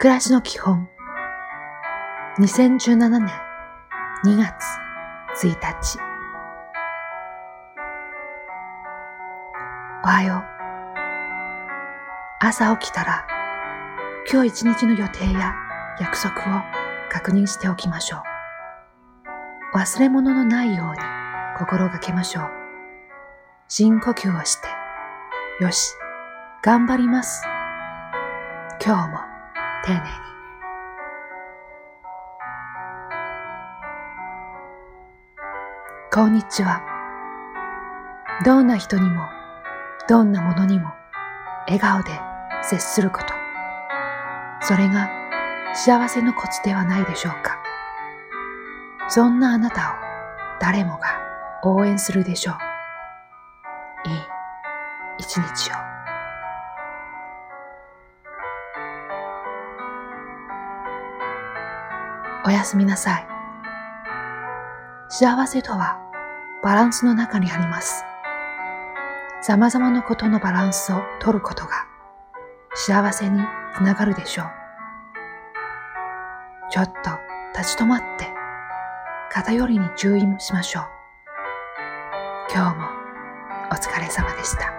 暮らしの基本。2017年2月1日。おはよう。朝起きたら今日一日の予定や約束を確認しておきましょう。忘れ物のないように心がけましょう。深呼吸をしてよし頑張ります。今日も丁寧に。こんにちは。どんな人にも、どんなものにも、笑顔で接すること。それが幸せのコツではないでしょうか。そんなあなたを誰もが応援するでしょう。いい一日を。おやすみなさい。幸せとはバランスの中にあります。様々なことのバランスを取ることが幸せにつながるでしょう。ちょっと立ち止まって偏りに注意しましょう。今日もお疲れ様でした。